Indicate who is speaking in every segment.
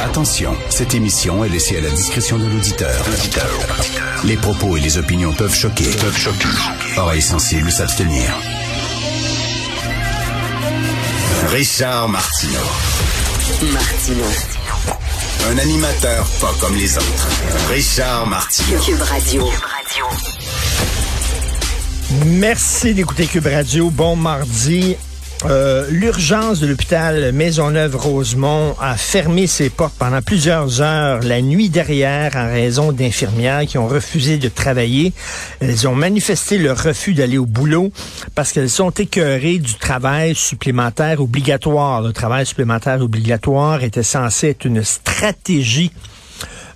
Speaker 1: Attention, cette émission est laissée à la discrétion de l'auditeur. Les propos et les opinions peuvent choquer. Peuvent choquer. Oreilles sensibles s'abstenir. Richard Martineau.
Speaker 2: Martino.
Speaker 1: Un animateur pas comme les autres. Richard Martineau.
Speaker 2: Cube Radio.
Speaker 3: Merci d'écouter Cube Radio. Bon mardi. Euh, L'urgence de l'hôpital Maisonneuve-Rosemont a fermé ses portes pendant plusieurs heures la nuit derrière en raison d'infirmières qui ont refusé de travailler. Elles ont manifesté leur refus d'aller au boulot parce qu'elles sont écœurées du travail supplémentaire obligatoire. Le travail supplémentaire obligatoire était censé être une stratégie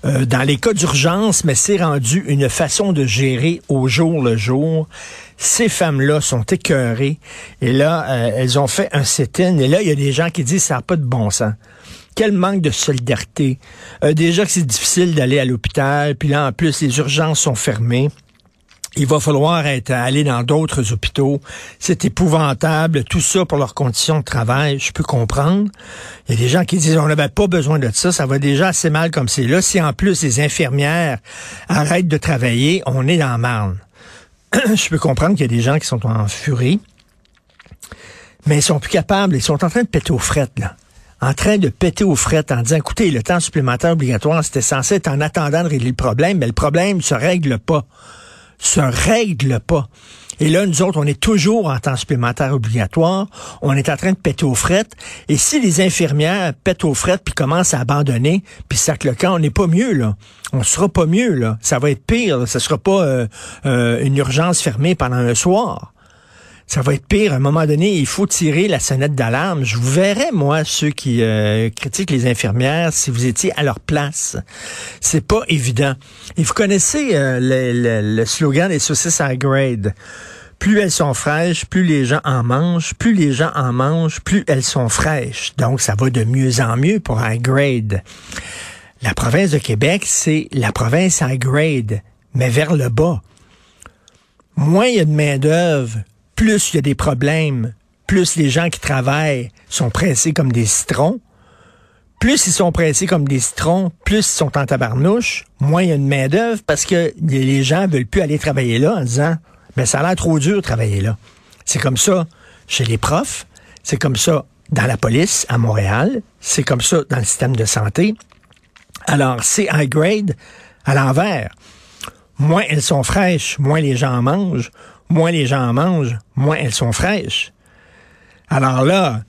Speaker 3: euh, dans les cas d'urgence, mais c'est rendu une façon de gérer au jour le jour. Ces femmes-là sont écœurées et là, euh, elles ont fait un sit-in et là, il y a des gens qui disent ça n'a pas de bon sens. Quel manque de solidarité. Euh, déjà que c'est difficile d'aller à l'hôpital, puis là, en plus, les urgences sont fermées. Il va falloir être aller dans d'autres hôpitaux. C'est épouvantable, tout ça pour leurs conditions de travail. Je peux comprendre. Il y a des gens qui disent on n'avait pas besoin de ça, ça va déjà assez mal comme c'est là. Si en plus les infirmières arrêtent de travailler, on est dans marne. Je peux comprendre qu'il y a des gens qui sont en furie, mais ils sont plus capables. Ils sont en train de péter aux frettes là en train de péter aux frettes en disant, écoutez, le temps supplémentaire obligatoire, c'était censé être en attendant de régler le problème, mais le problème se règle pas se règle pas. Et là, nous autres, on est toujours en temps supplémentaire obligatoire. On est en train de péter aux frettes. Et si les infirmières pètent aux frettes puis commencent à abandonner, puis sac le camp, on n'est pas mieux, là. On sera pas mieux, là. Ça va être pire. Là. Ça sera pas euh, euh, une urgence fermée pendant un soir ça va être pire. À un moment donné, il faut tirer la sonnette d'alarme. Je vous verrais, moi, ceux qui euh, critiquent les infirmières, si vous étiez à leur place. C'est pas évident. Et vous connaissez euh, le, le, slogan des saucisses à grade. Plus elles sont fraîches, plus les gens en mangent. Plus les gens en mangent, plus elles sont fraîches. Donc, ça va de mieux en mieux pour high grade. La province de Québec, c'est la province high grade, mais vers le bas. Moins il y a de main-d'œuvre, plus il y a des problèmes, plus les gens qui travaillent sont pressés comme des citrons, plus ils sont pressés comme des citrons, plus ils sont en tabarnouche, moins il y a une main-d'œuvre parce que les gens veulent plus aller travailler là en disant ben ça a l'air trop dur de travailler là. C'est comme ça chez les profs, c'est comme ça dans la police à Montréal, c'est comme ça dans le système de santé. Alors, c'est high grade à l'envers. Moins elles sont fraîches, moins les gens en mangent, moins les gens en mangent, moins elles sont fraîches. Alors là,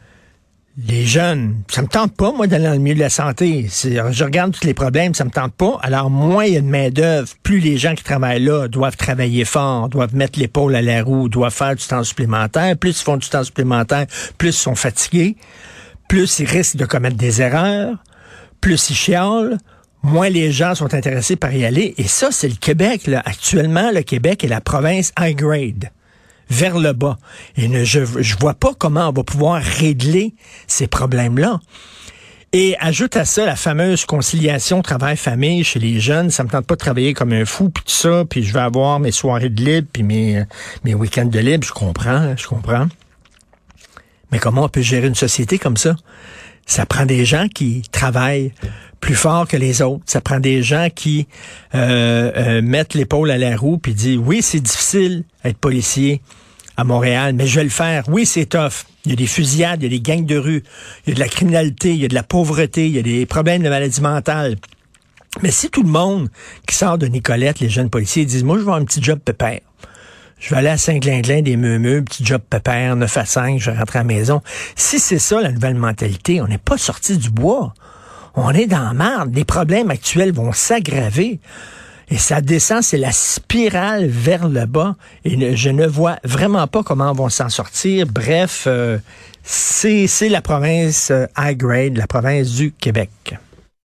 Speaker 3: les jeunes, ça me tente pas, moi, d'aller dans le milieu de la santé. Je regarde tous les problèmes, ça me tente pas. Alors, moins il y a de main-d'œuvre, plus les gens qui travaillent là doivent travailler fort, doivent mettre l'épaule à la roue, doivent faire du temps supplémentaire. Plus ils font du temps supplémentaire, plus ils sont fatigués, plus ils risquent de commettre des erreurs, plus ils chialent, moins les gens sont intéressés par y aller. Et ça, c'est le Québec. Actuellement, le Québec est la province high grade vers le bas. Et je ne vois pas comment on va pouvoir régler ces problèmes-là. Et ajoute à ça la fameuse conciliation travail-famille chez les jeunes. Ça me tente pas de travailler comme un fou, puis tout ça, puis je vais avoir mes soirées de libre, puis mes, mes week-ends de libre. Je comprends, je comprends. Mais comment on peut gérer une société comme ça? Ça prend des gens qui travaillent plus fort que les autres. Ça prend des gens qui euh, euh, mettent l'épaule à la roue puis disent oui, c'est difficile être policier à Montréal, mais je vais le faire. Oui, c'est tough. Il y a des fusillades, il y a des gangs de rue, il y a de la criminalité, il y a de la pauvreté, il y a des problèmes de maladie mentale. Mais si tout le monde qui sort de Nicolette, les jeunes policiers, disent, moi, je avoir un petit job pépère. Je vais aller à Saint-Glinglin, des meumeux, petit job pépère, 9 à 5, je vais rentrer à la maison. Si c'est ça, la nouvelle mentalité, on n'est pas sorti du bois. On est dans merde. Les problèmes actuels vont s'aggraver. Et ça descend, c'est la spirale vers le bas. Et je ne vois vraiment pas comment on va s'en sortir. Bref, euh, c'est la province euh, high grade, la province du Québec.